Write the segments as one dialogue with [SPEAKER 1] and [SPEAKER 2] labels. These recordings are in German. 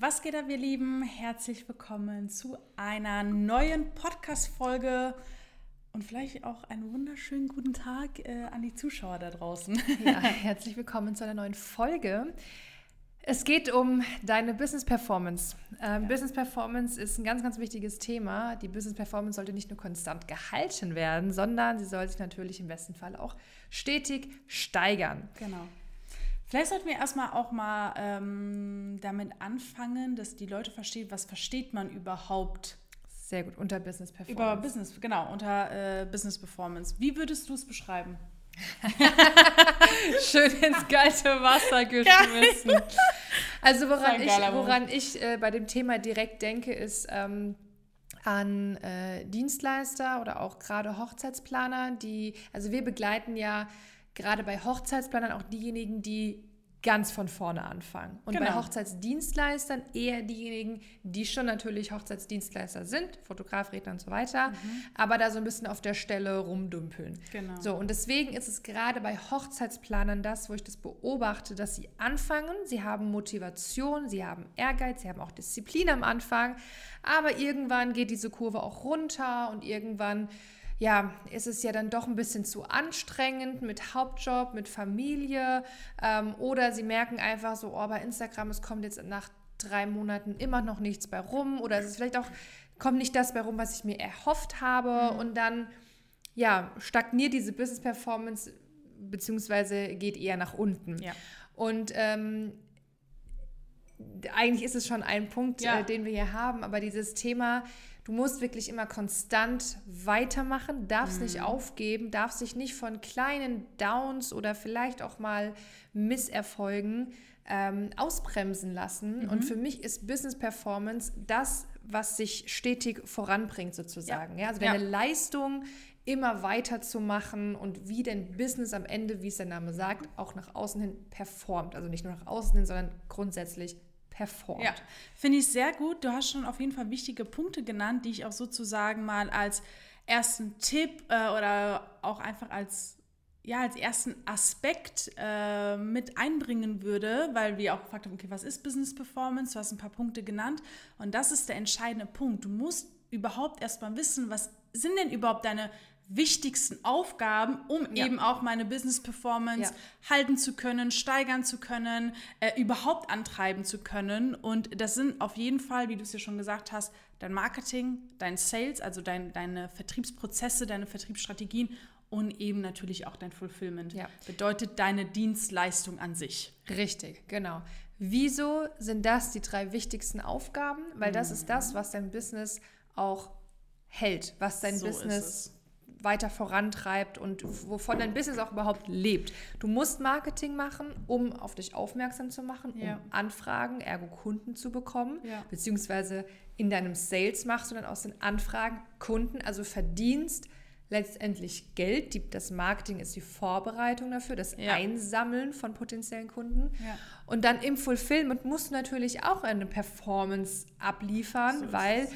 [SPEAKER 1] Was geht ab, ihr Lieben? Herzlich willkommen zu einer neuen Podcast-Folge und vielleicht auch einen wunderschönen guten Tag äh, an die Zuschauer da draußen.
[SPEAKER 2] Ja, herzlich willkommen zu einer neuen Folge. Es geht um deine Business Performance. Ähm, ja. Business Performance ist ein ganz, ganz wichtiges Thema. Die Business Performance sollte nicht nur konstant gehalten werden, sondern sie soll sich natürlich im besten Fall auch stetig steigern.
[SPEAKER 1] Genau. Vielleicht sollten wir erstmal auch mal ähm, damit anfangen, dass die Leute verstehen, was versteht man überhaupt.
[SPEAKER 2] Sehr gut, unter Business Performance.
[SPEAKER 1] Über Business, genau, unter äh, Business Performance. Wie würdest du es beschreiben?
[SPEAKER 2] Schön ins kalte Wasser geschmissen. Also woran ich, woran ich äh, bei dem Thema direkt denke, ist ähm, an äh, Dienstleister oder auch gerade Hochzeitsplaner, die, also wir begleiten ja gerade bei Hochzeitsplanern auch diejenigen, die ganz von vorne anfangen. Und genau. bei Hochzeitsdienstleistern eher diejenigen, die schon natürlich Hochzeitsdienstleister sind, Fotograf, Redner und so weiter, mhm. aber da so ein bisschen auf der Stelle rumdümpeln. Genau. So, und deswegen ist es gerade bei Hochzeitsplanern das, wo ich das beobachte, dass sie anfangen, sie haben Motivation, sie haben Ehrgeiz, sie haben auch Disziplin am Anfang, aber irgendwann geht diese Kurve auch runter und irgendwann ja, ist es ja dann doch ein bisschen zu anstrengend mit Hauptjob, mit Familie. Ähm, oder sie merken einfach so, oh, bei Instagram, es kommt jetzt nach drei Monaten immer noch nichts bei rum. Oder es ist vielleicht auch, kommt nicht das bei rum, was ich mir erhofft habe. Mhm. Und dann, ja, stagniert diese Business Performance beziehungsweise geht eher nach unten. Ja. Und ähm, eigentlich ist es schon ein Punkt, ja. äh, den wir hier haben, aber dieses Thema, Du musst wirklich immer konstant weitermachen, darfst mhm. nicht aufgeben, darfst dich nicht von kleinen Downs oder vielleicht auch mal Misserfolgen ähm, ausbremsen lassen. Mhm. Und für mich ist Business Performance das, was sich stetig voranbringt, sozusagen. Ja. ja also deine ja. Leistung immer weiter zu machen und wie dein Business am Ende, wie es der Name sagt, auch nach außen hin performt. Also nicht nur nach außen hin, sondern grundsätzlich performt. Ja,
[SPEAKER 1] finde ich sehr gut. Du hast schon auf jeden Fall wichtige Punkte genannt, die ich auch sozusagen mal als ersten Tipp äh, oder auch einfach als ja, als ersten Aspekt äh, mit einbringen würde, weil wir auch gefragt haben, okay, was ist Business Performance? Du hast ein paar Punkte genannt und das ist der entscheidende Punkt. Du musst überhaupt erstmal wissen, was sind denn überhaupt deine wichtigsten Aufgaben, um ja. eben auch meine Business Performance ja. halten zu können, steigern zu können, äh, überhaupt antreiben zu können. Und das sind auf jeden Fall, wie du es ja schon gesagt hast, dein Marketing, dein Sales, also dein, deine Vertriebsprozesse, deine Vertriebsstrategien und eben natürlich auch dein Fulfillment. Ja. Bedeutet deine Dienstleistung an sich.
[SPEAKER 2] Richtig, genau. Wieso sind das die drei wichtigsten Aufgaben? Weil das mhm. ist das, was dein Business auch hält, was dein so Business weiter vorantreibt und wovon dein Business auch überhaupt lebt. Du musst Marketing machen, um auf dich aufmerksam zu machen, ja. um Anfragen, ergo Kunden zu bekommen, ja. beziehungsweise in deinem Sales machst du dann aus den Anfragen Kunden, also verdienst letztendlich Geld. Die, das Marketing ist die Vorbereitung dafür, das ja. Einsammeln von potenziellen Kunden. Ja. Und dann im Fulfillment musst du natürlich auch eine Performance abliefern, so weil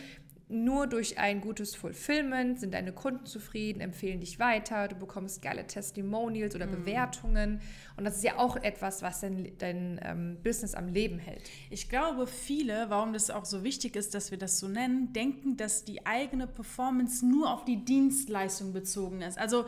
[SPEAKER 2] nur durch ein gutes Fulfillment sind deine Kunden zufrieden, empfehlen dich weiter, du bekommst geile Testimonials oder mhm. Bewertungen. Und das ist ja auch etwas, was dein, dein ähm, Business am Leben hält.
[SPEAKER 1] Ich glaube, viele, warum das auch so wichtig ist, dass wir das so nennen, denken, dass die eigene Performance nur auf die Dienstleistung bezogen ist. Also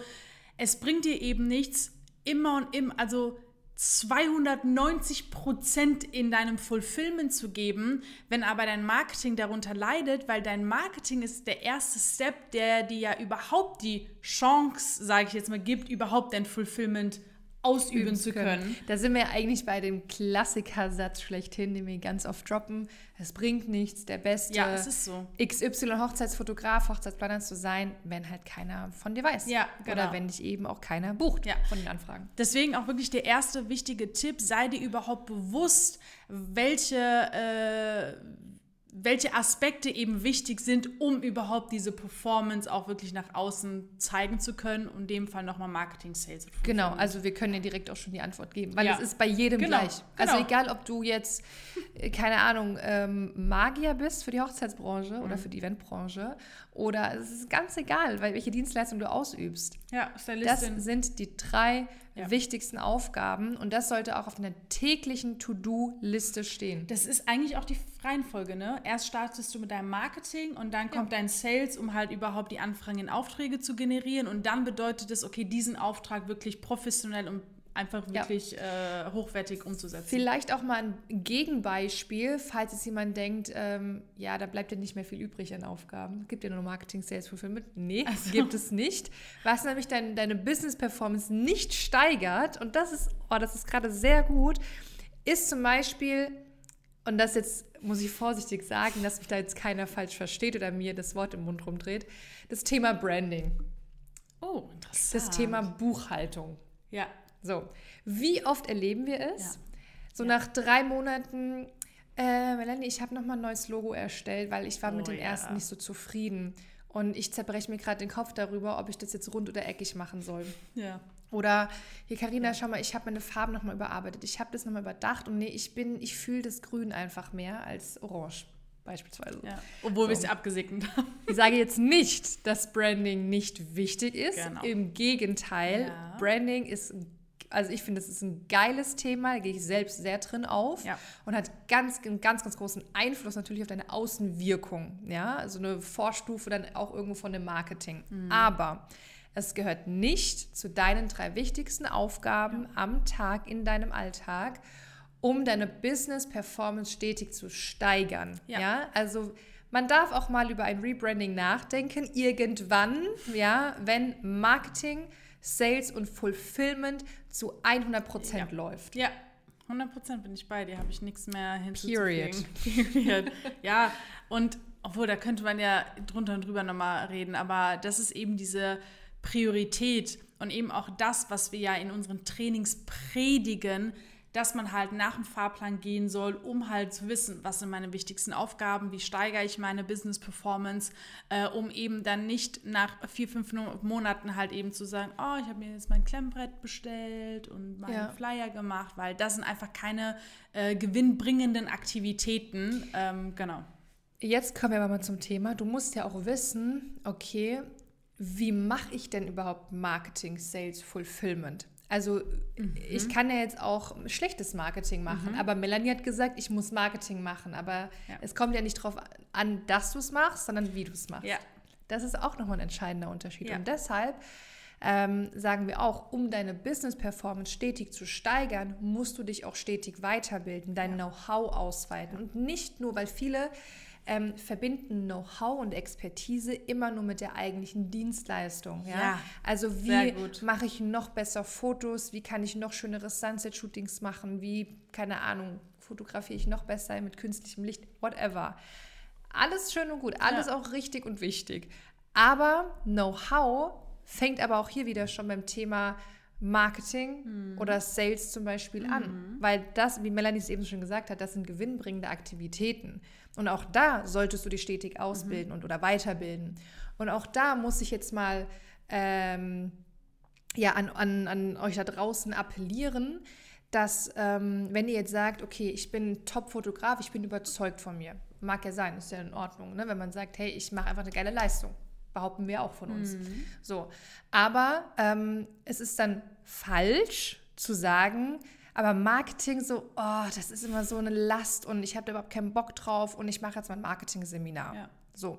[SPEAKER 1] es bringt dir eben nichts, immer und immer, also 290 Prozent in deinem Fulfillment zu geben, wenn aber dein Marketing darunter leidet, weil dein Marketing ist der erste Step, der dir ja überhaupt die Chance, sage ich jetzt mal, gibt, überhaupt dein Fulfillment ausüben zu können. können.
[SPEAKER 2] Da sind wir eigentlich bei dem Klassikersatz schlechthin, den wir ganz oft droppen. Es bringt nichts, der beste
[SPEAKER 1] ja, so.
[SPEAKER 2] XY Hochzeitsfotograf, Hochzeitsplaner zu sein, wenn halt keiner von dir weiß. Ja, genau. Oder wenn dich eben auch keiner bucht ja. von den Anfragen.
[SPEAKER 1] Deswegen auch wirklich der erste wichtige Tipp, sei dir überhaupt bewusst, welche äh, welche Aspekte eben wichtig sind, um überhaupt diese Performance auch wirklich nach außen zeigen zu können und in dem Fall nochmal Marketing, Sales.
[SPEAKER 2] Genau, also wir können ja direkt auch schon die Antwort geben, weil ja. es ist bei jedem genau, gleich. Also genau. Also egal, ob du jetzt keine Ahnung, ähm, Magier bist für die Hochzeitsbranche mhm. oder für die Eventbranche oder es ist ganz egal, weil welche Dienstleistung du ausübst. Ja, Stylistin. Das sind die drei ja. wichtigsten Aufgaben und das sollte auch auf einer täglichen To-Do-Liste stehen.
[SPEAKER 1] Das ist eigentlich auch die Reihenfolge, ne? Erst startest du mit deinem Marketing und dann kommt ja. dein Sales, um halt überhaupt die Anfragen in Aufträge zu generieren und dann bedeutet es, okay, diesen Auftrag wirklich professionell und einfach wirklich ja. äh, hochwertig umzusetzen.
[SPEAKER 2] Vielleicht auch mal ein Gegenbeispiel, falls es jemand denkt, ähm, ja, da bleibt ja nicht mehr viel übrig an Aufgaben. Gibt ja nur Marketing, Sales, Fulfillment? Nee, also. gibt es nicht. Was nämlich dein, deine Business-Performance nicht steigert, und das ist, oh, das ist gerade sehr gut, ist zum Beispiel, und das jetzt muss ich vorsichtig sagen, dass mich da jetzt keiner falsch versteht oder mir das Wort im Mund rumdreht, das Thema Branding. Oh, interessant. Das Thema Buchhaltung. Ja. So, wie oft erleben wir es? Ja. So ja. nach drei Monaten, äh, Melanie, ich habe nochmal ein neues Logo erstellt, weil ich war oh, mit dem ja. ersten nicht so zufrieden. Und ich zerbreche mir gerade den Kopf darüber, ob ich das jetzt rund oder eckig machen soll. Ja. Oder hier, Karina, schau mal, ich habe meine Farben nochmal überarbeitet. Ich habe das nochmal überdacht und nee, ich bin, ich fühle das Grün einfach mehr als Orange beispielsweise. Ja.
[SPEAKER 1] Obwohl so. wir es abgesegnet haben.
[SPEAKER 2] Ich sage jetzt nicht, dass Branding nicht wichtig ist. Genau. Im Gegenteil, ja. Branding ist also ich finde, das ist ein geiles Thema, da gehe ich selbst sehr drin auf ja. und hat ganz, ganz, ganz großen Einfluss natürlich auf deine Außenwirkung. Ja, also eine Vorstufe dann auch irgendwo von dem Marketing. Mhm. Aber es gehört nicht zu deinen drei wichtigsten Aufgaben ja. am Tag in deinem Alltag, um deine Business-Performance stetig zu steigern. Ja, ja? also man darf auch mal über ein Rebranding nachdenken, irgendwann, ja, wenn Marketing Sales und Fulfillment zu 100 Prozent ja. läuft.
[SPEAKER 1] Ja, 100 Prozent bin ich bei dir, habe ich nichts mehr hinzuzufügen. Period. Period. ja, und obwohl, da könnte man ja drunter und drüber nochmal reden, aber das ist eben diese Priorität und eben auch das, was wir ja in unseren Trainings predigen, dass man halt nach dem Fahrplan gehen soll, um halt zu wissen, was sind meine wichtigsten Aufgaben, wie steigere ich meine Business Performance, äh, um eben dann nicht nach vier, fünf Monaten halt eben zu sagen, oh, ich habe mir jetzt mein Klemmbrett bestellt und meinen ja. Flyer gemacht, weil das sind einfach keine äh, gewinnbringenden Aktivitäten. Ähm, genau.
[SPEAKER 2] Jetzt kommen wir aber mal zum Thema. Du musst ja auch wissen, okay, wie mache ich denn überhaupt Marketing, Sales, Fulfillment? Also mhm. ich kann ja jetzt auch schlechtes Marketing machen, mhm. aber Melanie hat gesagt, ich muss Marketing machen. Aber ja. es kommt ja nicht darauf an, dass du es machst, sondern wie du es machst. Ja. Das ist auch nochmal ein entscheidender Unterschied. Ja. Und deshalb ähm, sagen wir auch, um deine Business-Performance stetig zu steigern, musst du dich auch stetig weiterbilden, dein Know-how ausweiten. Und nicht nur, weil viele ähm, verbinden Know-how und Expertise immer nur mit der eigentlichen Dienstleistung. Ja? ja also wie mache ich noch besser Fotos, wie kann ich noch schönere Sunset-Shootings machen, wie, keine Ahnung, fotografiere ich noch besser mit künstlichem Licht, whatever. Alles schön und gut, alles ja. auch richtig und wichtig. Aber Know-how fängt aber auch hier wieder schon beim Thema Marketing mhm. oder Sales zum Beispiel mhm. an. Weil das, wie Melanie es eben schon gesagt hat, das sind gewinnbringende Aktivitäten. Und auch da solltest du dich stetig ausbilden mhm. und oder weiterbilden. Und auch da muss ich jetzt mal ähm, ja, an, an, an euch da draußen appellieren, dass ähm, wenn ihr jetzt sagt, okay, ich bin Top-Fotograf, ich bin überzeugt von mir, mag ja sein, ist ja in Ordnung, ne? wenn man sagt, hey, ich mache einfach eine geile Leistung, behaupten wir auch von uns. Mhm. So, aber ähm, es ist dann falsch zu sagen, aber Marketing so, oh, das ist immer so eine Last und ich habe da überhaupt keinen Bock drauf und ich mache jetzt mein Marketing-Seminar. Ja. So.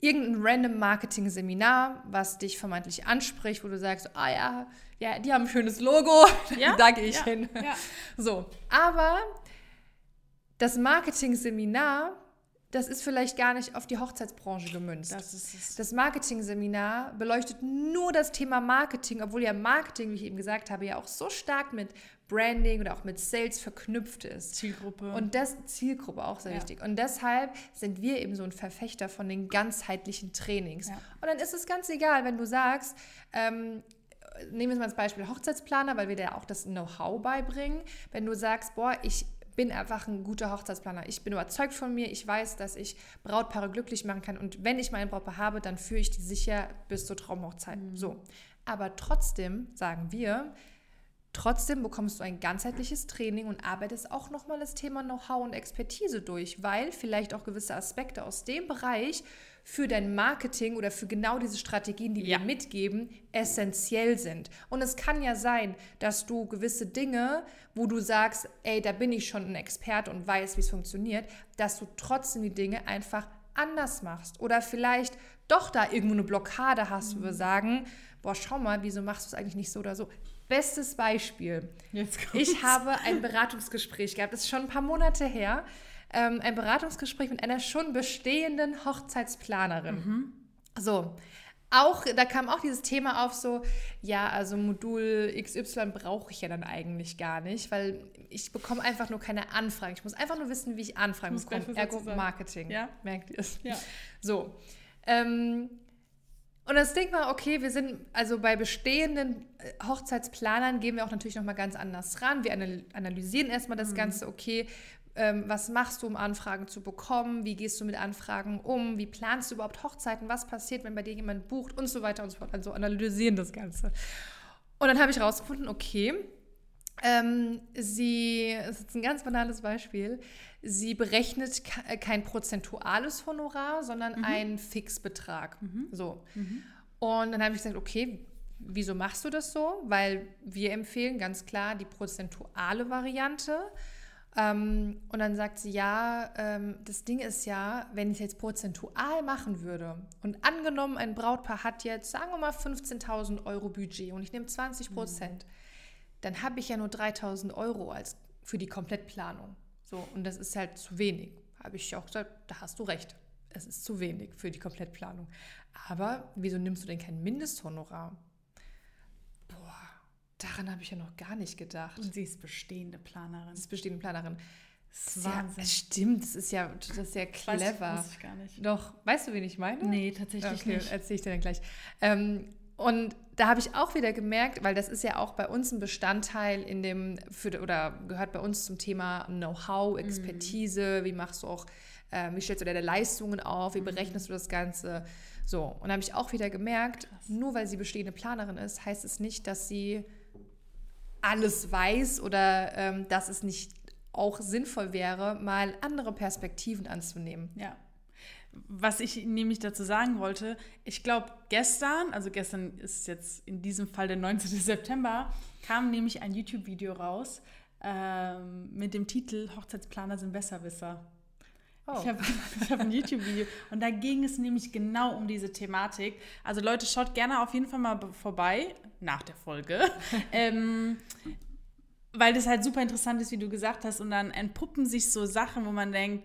[SPEAKER 2] Irgendein random Marketing-Seminar, was dich vermeintlich anspricht, wo du sagst, ah ja, ja, die haben ein schönes Logo, ja? da gehe ich ja. hin. Ja. So. Aber das Marketing-Seminar das ist vielleicht gar nicht auf die Hochzeitsbranche gemünzt. Das, das Marketing-Seminar beleuchtet nur das Thema Marketing, obwohl ja Marketing, wie ich eben gesagt habe, ja auch so stark mit Branding oder auch mit Sales verknüpft ist. Zielgruppe. Und das Zielgruppe auch sehr ja. wichtig. Und deshalb sind wir eben so ein Verfechter von den ganzheitlichen Trainings. Ja. Und dann ist es ganz egal, wenn du sagst, ähm, nehmen wir mal als Beispiel Hochzeitsplaner, weil wir da auch das Know-how beibringen. Wenn du sagst, boah, ich bin einfach ein guter Hochzeitsplaner. Ich bin überzeugt von mir. Ich weiß, dass ich Brautpaare glücklich machen kann. Und wenn ich meine Brautpaar habe, dann führe ich die sicher bis zur Traumhochzeit. Mhm. So. Aber trotzdem sagen wir, Trotzdem bekommst du ein ganzheitliches Training und arbeitest auch nochmal das Thema Know-how und Expertise durch, weil vielleicht auch gewisse Aspekte aus dem Bereich für dein Marketing oder für genau diese Strategien, die ja. wir mitgeben, essentiell sind. Und es kann ja sein, dass du gewisse Dinge, wo du sagst, ey, da bin ich schon ein Experte und weiß, wie es funktioniert, dass du trotzdem die Dinge einfach anders machst. Oder vielleicht doch da irgendwo eine Blockade hast, wo wir mhm. sagen, boah, schau mal, wieso machst du es eigentlich nicht so oder so? Bestes Beispiel. Ich habe ein Beratungsgespräch gehabt, das ist schon ein paar Monate her. Ähm, ein Beratungsgespräch mit einer schon bestehenden Hochzeitsplanerin. Mhm. So, auch, da kam auch dieses Thema auf, so, ja, also Modul XY brauche ich ja dann eigentlich gar nicht, weil ich bekomme einfach nur keine Anfragen. Ich muss einfach nur wissen, wie ich Anfragen bekomme. Ergo Marketing. Ja? Merkt ihr es? Ja. So. Ähm, und das Ding war, okay, wir sind also bei bestehenden äh, Hochzeitsplanern gehen wir auch natürlich nochmal ganz anders ran. Wir analysieren erstmal das mhm. Ganze, okay, ähm, was machst du, um Anfragen zu bekommen? Wie gehst du mit Anfragen um? Wie planst du überhaupt Hochzeiten? Was passiert, wenn bei dir jemand bucht und so weiter und so fort? Also analysieren das Ganze. Und dann habe ich rausgefunden, okay, ähm, sie, das ist ein ganz banales Beispiel, sie berechnet kein prozentuales Honorar, sondern mhm. einen Fixbetrag. Mhm. So. Mhm. Und dann habe ich gesagt, okay, wieso machst du das so? Weil wir empfehlen ganz klar die prozentuale Variante. Ähm, und dann sagt sie, ja, ähm, das Ding ist ja, wenn ich es jetzt prozentual machen würde und angenommen, ein Brautpaar hat jetzt, sagen wir mal, 15.000 Euro Budget und ich nehme 20 Prozent, mhm. Dann habe ich ja nur 3.000 Euro als, für die Komplettplanung. So, und das ist halt zu wenig. Habe ich auch gesagt, da hast du recht. Es ist zu wenig für die Komplettplanung. Aber wieso nimmst du denn kein Mindesthonorar? Boah, daran habe ich ja noch gar nicht gedacht.
[SPEAKER 1] Und sie ist bestehende Planerin.
[SPEAKER 2] Sie ist bestehende Planerin. Wahnsinn. Ja, stimmt, das ist ja, das ist ja clever.
[SPEAKER 1] Weiß, ich gar nicht.
[SPEAKER 2] Doch, weißt du, wen ich meine?
[SPEAKER 1] Nee, tatsächlich okay, nicht.
[SPEAKER 2] erzähle ich dir dann gleich. Ähm, und da habe ich auch wieder gemerkt, weil das ist ja auch bei uns ein Bestandteil in dem, für, oder gehört bei uns zum Thema Know-how, mhm. Expertise, mhm. wie machst du auch, äh, wie stellst du deine Leistungen auf, wie mhm. berechnest du das Ganze. So, und da habe ich auch wieder gemerkt, nur weil sie bestehende Planerin ist, heißt es nicht, dass sie alles weiß oder ähm, dass es nicht auch sinnvoll wäre, mal andere Perspektiven anzunehmen.
[SPEAKER 1] Ja was ich nämlich dazu sagen wollte, ich glaube, gestern, also gestern ist jetzt in diesem Fall der 19. September, kam nämlich ein YouTube-Video raus ähm, mit dem Titel Hochzeitsplaner sind Besserwisser. Oh. Ich habe hab ein YouTube-Video und da ging es nämlich genau um diese Thematik. Also Leute, schaut gerne auf jeden Fall mal vorbei nach der Folge. ähm, weil das halt super interessant ist, wie du gesagt hast. Und dann entpuppen sich so Sachen, wo man denkt,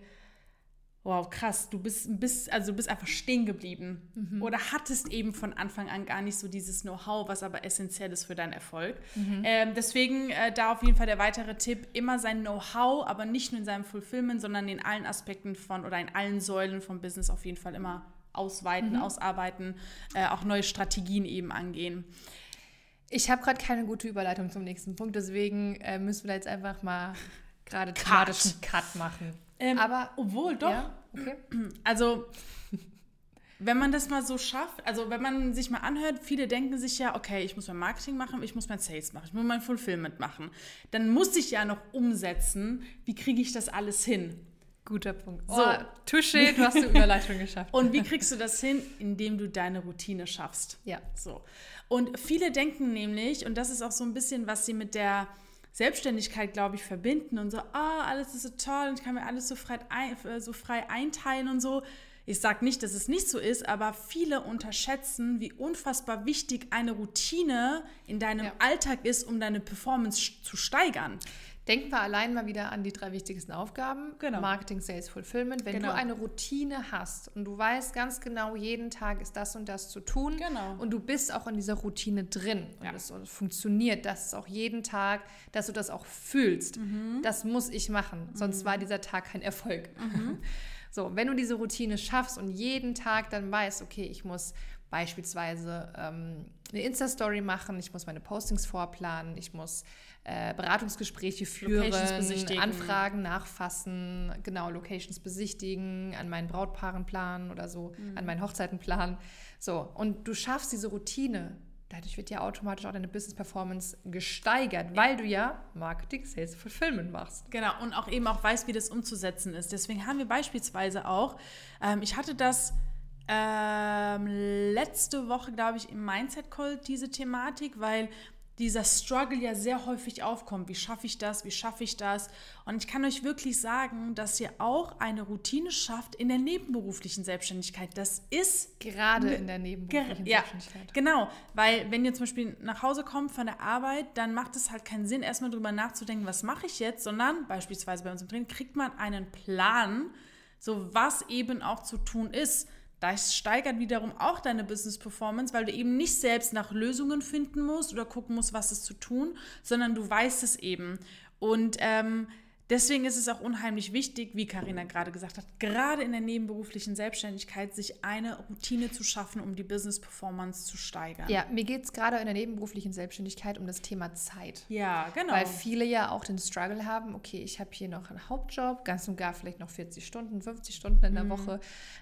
[SPEAKER 1] wow, krass, du bist, bist, also du bist einfach stehen geblieben mhm. oder hattest eben von Anfang an gar nicht so dieses Know-how, was aber essentiell ist für deinen Erfolg. Mhm. Ähm, deswegen äh, da auf jeden Fall der weitere Tipp, immer sein Know-how, aber nicht nur in seinem Fulfillment, sondern in allen Aspekten von oder in allen Säulen vom Business auf jeden Fall immer ausweiten, mhm. ausarbeiten, äh, auch neue Strategien eben angehen.
[SPEAKER 2] Ich habe gerade keine gute Überleitung zum nächsten Punkt, deswegen äh, müssen wir da jetzt einfach mal gerade thematischen Cut machen.
[SPEAKER 1] Ähm, aber obwohl doch. Ja, okay. Also wenn man das mal so schafft, also wenn man sich mal anhört, viele denken sich ja, okay, ich muss mein Marketing machen, ich muss mein Sales machen, ich muss mein Fulfillment machen. Dann muss ich ja noch umsetzen, wie kriege ich das alles hin?
[SPEAKER 2] Guter Punkt. So, oh, Touché, du hast die Überleitung geschafft.
[SPEAKER 1] Und wie kriegst du das hin? Indem du deine Routine schaffst.
[SPEAKER 2] Ja.
[SPEAKER 1] So. Und viele denken nämlich, und das ist auch so ein bisschen, was sie mit der Selbstständigkeit, glaube ich, verbinden und so, ah, alles ist so toll und ich kann mir alles so frei, ein, so frei einteilen und so. Ich sage nicht, dass es nicht so ist, aber viele unterschätzen, wie unfassbar wichtig eine Routine in deinem ja. Alltag ist, um deine Performance zu steigern.
[SPEAKER 2] Denken wir allein mal wieder an die drei wichtigsten Aufgaben. Genau. Marketing, Sales, Fulfillment. Wenn genau. du eine Routine hast und du weißt ganz genau, jeden Tag ist das und das zu tun genau. und du bist auch in dieser Routine drin ja. und es funktioniert, dass es auch jeden Tag, dass du das auch fühlst. Mhm. Das muss ich machen, sonst mhm. war dieser Tag kein Erfolg. Mhm. So, wenn du diese Routine schaffst und jeden Tag dann weißt, okay, ich muss beispielsweise ähm, eine Insta-Story machen, ich muss meine Postings vorplanen, ich muss äh, Beratungsgespräche führen, Anfragen nachfassen, genau, Locations besichtigen, an meinen Brautpaaren planen oder so, mhm. an meinen Hochzeiten planen. So, und du schaffst diese Routine dadurch wird ja automatisch auch deine Business Performance gesteigert, weil du ja Marketing, Sales, Fulfillment machst.
[SPEAKER 1] Genau, und auch eben auch weißt, wie das umzusetzen ist. Deswegen haben wir beispielsweise auch, ähm, ich hatte das ähm, letzte Woche, glaube ich, im Mindset Call diese Thematik, weil dieser Struggle ja sehr häufig aufkommt. Wie schaffe ich das? Wie schaffe ich das? Und ich kann euch wirklich sagen, dass ihr auch eine Routine schafft in der nebenberuflichen Selbstständigkeit. Das ist
[SPEAKER 2] gerade in der nebenberuflichen
[SPEAKER 1] ja, Selbstständigkeit. Genau, weil wenn ihr zum Beispiel nach Hause kommt von der Arbeit, dann macht es halt keinen Sinn, erstmal drüber nachzudenken, was mache ich jetzt, sondern beispielsweise bei uns im Training kriegt man einen Plan, so was eben auch zu tun ist. Das steigert wiederum auch deine Business Performance, weil du eben nicht selbst nach Lösungen finden musst oder gucken musst, was ist zu tun, sondern du weißt es eben. Und ähm, Deswegen ist es auch unheimlich wichtig, wie Karina gerade gesagt hat, gerade in der nebenberuflichen Selbstständigkeit sich eine Routine zu schaffen, um die Business Performance zu steigern.
[SPEAKER 2] Ja, mir geht es gerade in der nebenberuflichen Selbstständigkeit um das Thema Zeit.
[SPEAKER 1] Ja, genau.
[SPEAKER 2] Weil viele ja auch den Struggle haben, okay, ich habe hier noch einen Hauptjob, ganz und gar vielleicht noch 40 Stunden, 50 Stunden in der mhm. Woche.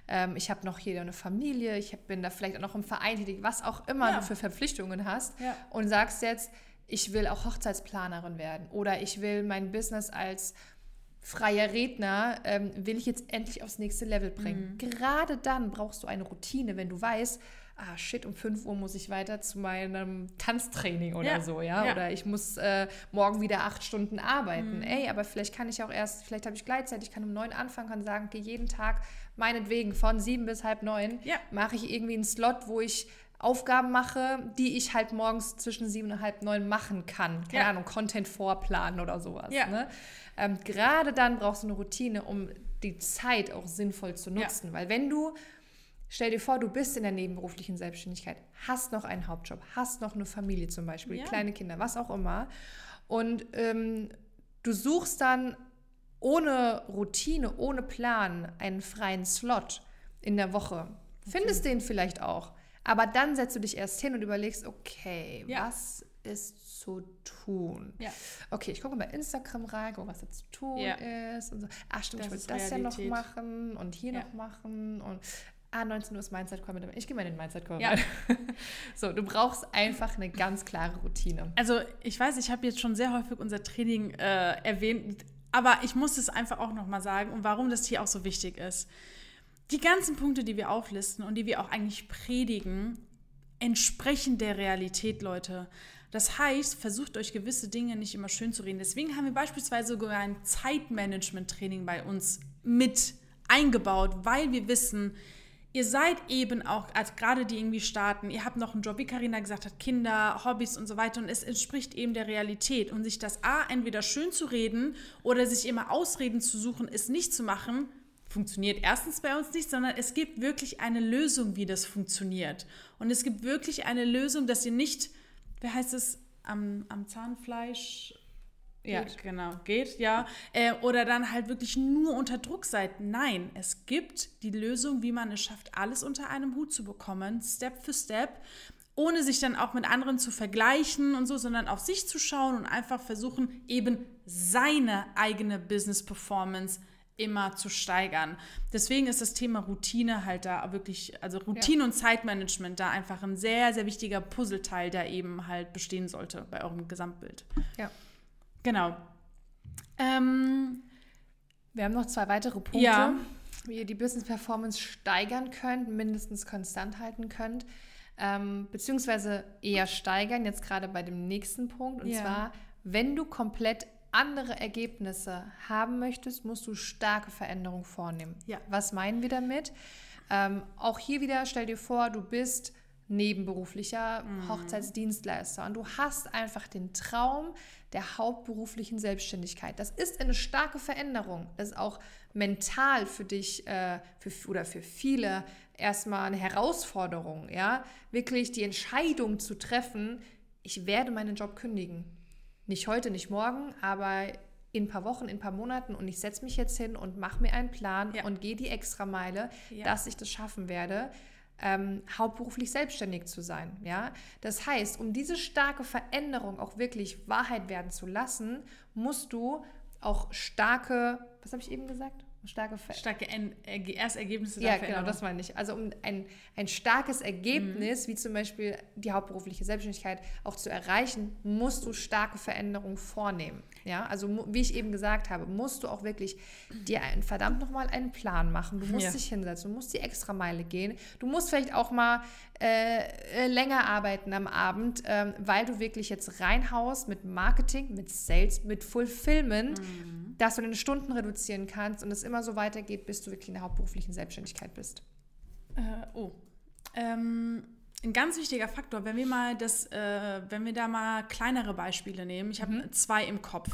[SPEAKER 2] Ähm, ich habe noch hier eine Familie, ich hab, bin da vielleicht auch noch im Verein tätig, was auch immer ja. du für Verpflichtungen hast. Ja. Und sagst jetzt, ich will auch Hochzeitsplanerin werden oder ich will mein Business als freier Redner, ähm, will ich jetzt endlich aufs nächste Level bringen. Mhm. Gerade dann brauchst du eine Routine, wenn du weißt, ah shit, um 5 Uhr muss ich weiter zu meinem Tanztraining oder ja. so, ja? ja? Oder ich muss äh, morgen wieder acht Stunden arbeiten. Mhm. Ey, aber vielleicht kann ich auch erst, vielleicht habe ich gleichzeitig, ich kann um neun anfangen, kann sagen, okay, jeden Tag meinetwegen von sieben bis halb neun ja. mache ich irgendwie einen Slot, wo ich Aufgaben mache, die ich halt morgens zwischen sieben und halb neun machen kann. Keine ja. Ahnung, Content vorplanen oder sowas. Ja. Ne? Ähm, gerade dann brauchst du eine Routine, um die Zeit auch sinnvoll zu nutzen. Ja. Weil wenn du, stell dir vor, du bist in der nebenberuflichen Selbstständigkeit, hast noch einen Hauptjob, hast noch eine Familie zum Beispiel, kleine Kinder, was auch immer. Und ähm, du suchst dann ohne Routine, ohne Plan einen freien Slot in der Woche. Findest okay. den vielleicht auch. Aber dann setzt du dich erst hin und überlegst, okay, ja. was ist zu tun? Ja. Okay, ich gucke bei Instagram rein, gucke, was da zu tun ja. ist und so. Ach stimmt, das ich will das Realität. ja noch machen und hier noch machen und ah, 19 Uhr ist Mindset Call mit Ich gehe mal in den Mindset Call ja. so, du brauchst einfach eine ganz klare Routine.
[SPEAKER 1] Also, ich weiß, ich habe jetzt schon sehr häufig unser Training äh, erwähnt, aber ich muss es einfach auch nochmal sagen und warum das hier auch so wichtig ist die ganzen Punkte, die wir auflisten und die wir auch eigentlich predigen, entsprechen der Realität, Leute. Das heißt, versucht euch gewisse Dinge nicht immer schön zu reden. Deswegen haben wir beispielsweise sogar ein Zeitmanagement-Training bei uns mit eingebaut, weil wir wissen, ihr seid eben auch, als gerade die irgendwie starten, ihr habt noch einen Job, wie Karina gesagt hat, Kinder, Hobbys und so weiter und es entspricht eben der Realität. Und sich das A, entweder schön zu reden oder sich immer Ausreden zu suchen, es nicht zu machen, funktioniert erstens bei uns nicht, sondern es gibt wirklich eine Lösung, wie das funktioniert. Und es gibt wirklich eine Lösung, dass ihr nicht, wie heißt es, am, am Zahnfleisch ja, geht. genau, geht, ja. Äh, oder dann halt wirklich nur unter Druck seid. Nein, es gibt die Lösung, wie man es schafft, alles unter einem Hut zu bekommen, Step für Step, ohne sich dann auch mit anderen zu vergleichen und so, sondern auf sich zu schauen und einfach versuchen, eben seine eigene Business Performance zu immer zu steigern. Deswegen ist das Thema Routine halt da wirklich, also Routine ja. und Zeitmanagement da einfach ein sehr, sehr wichtiger Puzzleteil, der eben halt bestehen sollte bei eurem Gesamtbild.
[SPEAKER 2] Ja.
[SPEAKER 1] Genau.
[SPEAKER 2] Ähm, wir haben noch zwei weitere Punkte, ja. wie ihr die Business Performance steigern könnt, mindestens konstant halten könnt. Ähm, beziehungsweise eher steigern, jetzt gerade bei dem nächsten Punkt. Und ja. zwar, wenn du komplett andere Ergebnisse haben möchtest, musst du starke Veränderungen vornehmen. Ja. Was meinen wir damit? Ähm, auch hier wieder, stell dir vor, du bist nebenberuflicher mhm. Hochzeitsdienstleister und du hast einfach den Traum der hauptberuflichen Selbstständigkeit. Das ist eine starke Veränderung. Das ist auch mental für dich äh, für, oder für viele erstmal eine Herausforderung, ja, wirklich die Entscheidung zu treffen, ich werde meinen Job kündigen nicht heute, nicht morgen, aber in ein paar Wochen, in ein paar Monaten und ich setze mich jetzt hin und mache mir einen Plan ja. und gehe die Extrameile, ja. dass ich das schaffen werde, ähm, hauptberuflich selbstständig zu sein. Ja? Das heißt, um diese starke Veränderung auch wirklich Wahrheit werden zu lassen, musst du auch starke, was habe ich eben gesagt?
[SPEAKER 1] Starke, starke Erstergebnisse.
[SPEAKER 2] Ja, genau, das meine ich. Also um ein, ein starkes Ergebnis, mhm. wie zum Beispiel die hauptberufliche Selbstständigkeit, auch zu erreichen, musst du starke Veränderungen vornehmen. Ja, also wie ich eben gesagt habe, musst du auch wirklich dir ein, verdammt nochmal einen Plan machen. Du musst ja. dich hinsetzen, du musst die extra Meile gehen. Du musst vielleicht auch mal äh, länger arbeiten am Abend, ähm, weil du wirklich jetzt reinhaust mit Marketing, mit Sales, mit Fulfillment, mhm. dass du deine Stunden reduzieren kannst und es immer so weitergeht, bis du wirklich in der hauptberuflichen Selbstständigkeit bist.
[SPEAKER 1] Äh, oh. Ähm, ein ganz wichtiger Faktor, wenn wir mal das, äh, wenn wir da mal kleinere Beispiele nehmen, ich habe mhm. zwei im Kopf.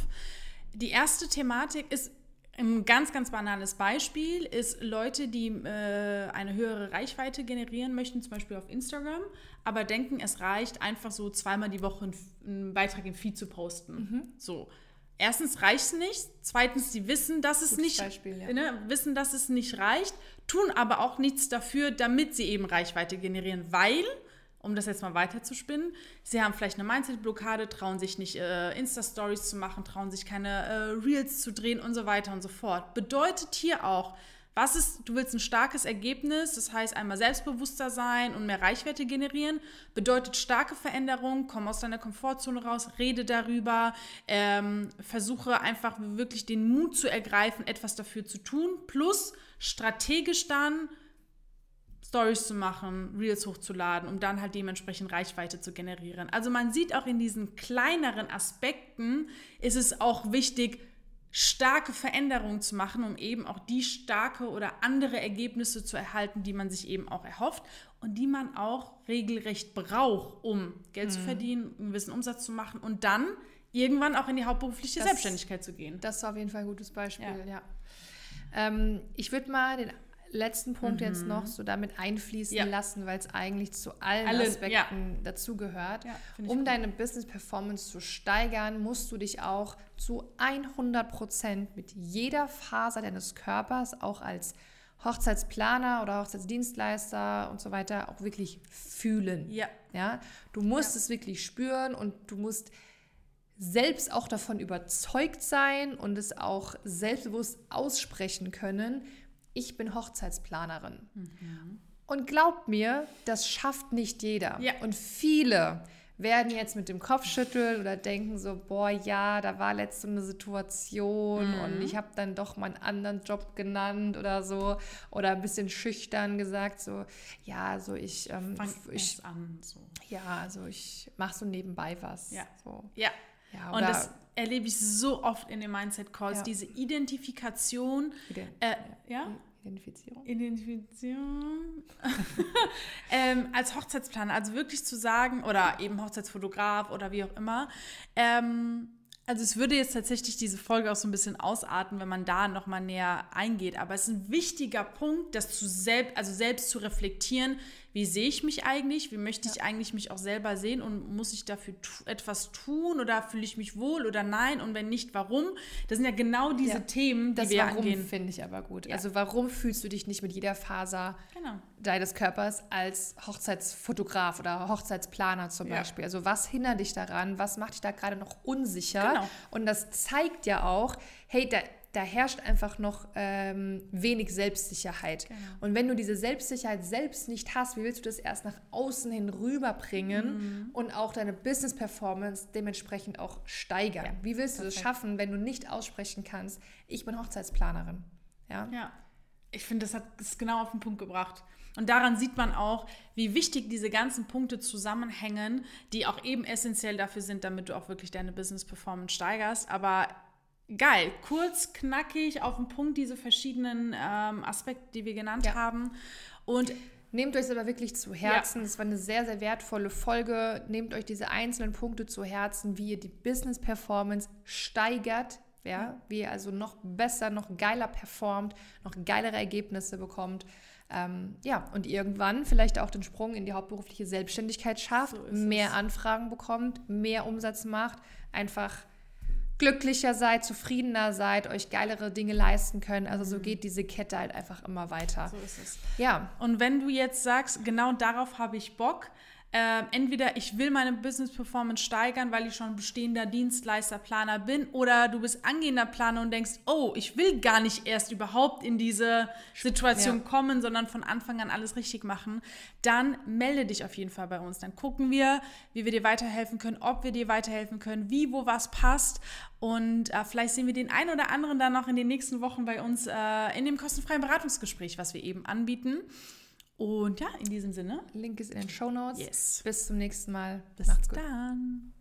[SPEAKER 1] Die erste Thematik ist ein ganz, ganz banales Beispiel ist Leute, die äh, eine höhere Reichweite generieren möchten, zum Beispiel auf Instagram, aber denken, es reicht einfach so zweimal die Woche einen, Beitrag im Feed zu posten. Mhm. So. Erstens reicht es nicht. Zweitens, sie wissen, dass es Gutes nicht, Beispiel, ja. ne, wissen, dass es nicht reicht, tun aber auch nichts dafür, damit sie eben Reichweite generieren, weil um das jetzt mal weiterzuspinnen. Sie haben vielleicht eine Mindset-Blockade, trauen sich nicht äh, Insta-Stories zu machen, trauen sich keine äh, Reels zu drehen und so weiter und so fort. Bedeutet hier auch, was ist, du willst ein starkes Ergebnis, das heißt einmal selbstbewusster sein und mehr Reichweite generieren, bedeutet starke Veränderung, komm aus deiner Komfortzone raus, rede darüber, ähm, versuche einfach wirklich den Mut zu ergreifen, etwas dafür zu tun, plus strategisch dann Stories zu machen, Reels hochzuladen, um dann halt dementsprechend Reichweite zu generieren. Also man sieht auch in diesen kleineren Aspekten ist es auch wichtig, starke Veränderungen zu machen, um eben auch die starke oder andere Ergebnisse zu erhalten, die man sich eben auch erhofft und die man auch regelrecht braucht, um Geld mhm. zu verdienen, einen gewissen Umsatz zu machen und dann irgendwann auch in die hauptberufliche das, Selbstständigkeit zu gehen.
[SPEAKER 2] Das ist auf jeden Fall ein gutes Beispiel, ja. ja. Ähm, ich würde mal den letzten Punkt mhm. jetzt noch so damit einfließen ja. lassen, weil es eigentlich zu allen Alle, Aspekten ja. dazugehört. Ja, um gut. deine Business Performance zu steigern, musst du dich auch zu 100 Prozent mit jeder Faser deines Körpers, auch als Hochzeitsplaner oder Hochzeitsdienstleister und so weiter, auch wirklich fühlen. Ja. ja? Du musst es wirklich spüren und du musst selbst auch davon überzeugt sein und es auch selbstbewusst aussprechen können, ich bin Hochzeitsplanerin. Mhm. Und glaubt mir, das schafft nicht jeder. Ja. Und viele werden jetzt mit dem Kopf schütteln oder denken so, boah, ja, da war letzte eine Situation mhm. und ich habe dann doch mal einen anderen Job genannt oder so oder ein bisschen schüchtern gesagt so, ja, so ich ähm,
[SPEAKER 1] Fang ich an so.
[SPEAKER 2] Ja, also ich mache so nebenbei was.
[SPEAKER 1] Ja.
[SPEAKER 2] So.
[SPEAKER 1] Ja. Ja und das erlebe ich so oft in den Mindset Calls, ja. diese Identifikation. Ident äh, ja?
[SPEAKER 2] Identifizierung.
[SPEAKER 1] Identifizierung. ähm, als Hochzeitsplaner, also wirklich zu sagen, oder eben Hochzeitsfotograf oder wie auch immer, ähm, also es würde jetzt tatsächlich diese Folge auch so ein bisschen ausarten, wenn man da nochmal näher eingeht. Aber es ist ein wichtiger Punkt, das zu selbst, also selbst zu reflektieren, wie sehe ich mich eigentlich, wie möchte ich ja. eigentlich mich auch selber sehen und muss ich dafür etwas tun oder fühle ich mich wohl oder nein und wenn nicht, warum? Das sind ja genau diese ja. Themen,
[SPEAKER 2] die das wir warum angehen. finde ich aber gut. Ja. Also warum fühlst du dich nicht mit jeder Faser genau. deines Körpers als Hochzeitsfotograf oder Hochzeitsplaner zum Beispiel? Also was hindert dich daran? Was macht dich da gerade noch unsicher? Genau. Und das zeigt ja auch, hey, da da herrscht einfach noch ähm, wenig Selbstsicherheit. Genau. Und wenn du diese Selbstsicherheit selbst nicht hast, wie willst du das erst nach außen hin rüberbringen mhm. und auch deine Business-Performance dementsprechend auch steigern? Ja, wie willst du perfekt. das schaffen, wenn du nicht aussprechen kannst, ich bin Hochzeitsplanerin?
[SPEAKER 1] Ja, ja. ich finde, das hat es genau auf den Punkt gebracht. Und daran sieht man auch, wie wichtig diese ganzen Punkte zusammenhängen, die auch eben essentiell dafür sind, damit du auch wirklich deine Business Performance steigerst. Aber geil, kurz, knackig, auf den Punkt diese verschiedenen ähm, Aspekte, die wir genannt ja. haben. Und
[SPEAKER 2] Nehmt euch aber wirklich zu Herzen. Es ja. war eine sehr, sehr wertvolle Folge. Nehmt euch diese einzelnen Punkte zu Herzen, wie ihr die Business Performance steigert. Ja, wie ihr also noch besser, noch geiler performt, noch geilere Ergebnisse bekommt. Ähm, ja, und irgendwann vielleicht auch den Sprung in die hauptberufliche Selbstständigkeit schafft, so mehr es. Anfragen bekommt, mehr Umsatz macht, einfach glücklicher seid, zufriedener seid, euch geilere Dinge leisten könnt. Also so mhm. geht diese Kette halt einfach immer weiter.
[SPEAKER 1] So ist es. Ja. Und wenn du jetzt sagst, genau darauf habe ich Bock, äh, entweder ich will meine Business Performance steigern, weil ich schon bestehender Dienstleister, Planer bin, oder du bist angehender Planer und denkst, oh, ich will gar nicht erst überhaupt in diese Situation ja. kommen, sondern von Anfang an alles richtig machen, dann melde dich auf jeden Fall bei uns. Dann gucken wir, wie wir dir weiterhelfen können, ob wir dir weiterhelfen können, wie, wo was passt. Und äh, vielleicht sehen wir den einen oder anderen dann noch in den nächsten Wochen bei uns äh, in dem kostenfreien Beratungsgespräch, was wir eben anbieten. Und ja, in diesem Sinne.
[SPEAKER 2] Link ist in den Show Notes.
[SPEAKER 1] Yes.
[SPEAKER 2] Bis zum nächsten Mal.
[SPEAKER 1] Bis Macht's gut. dann.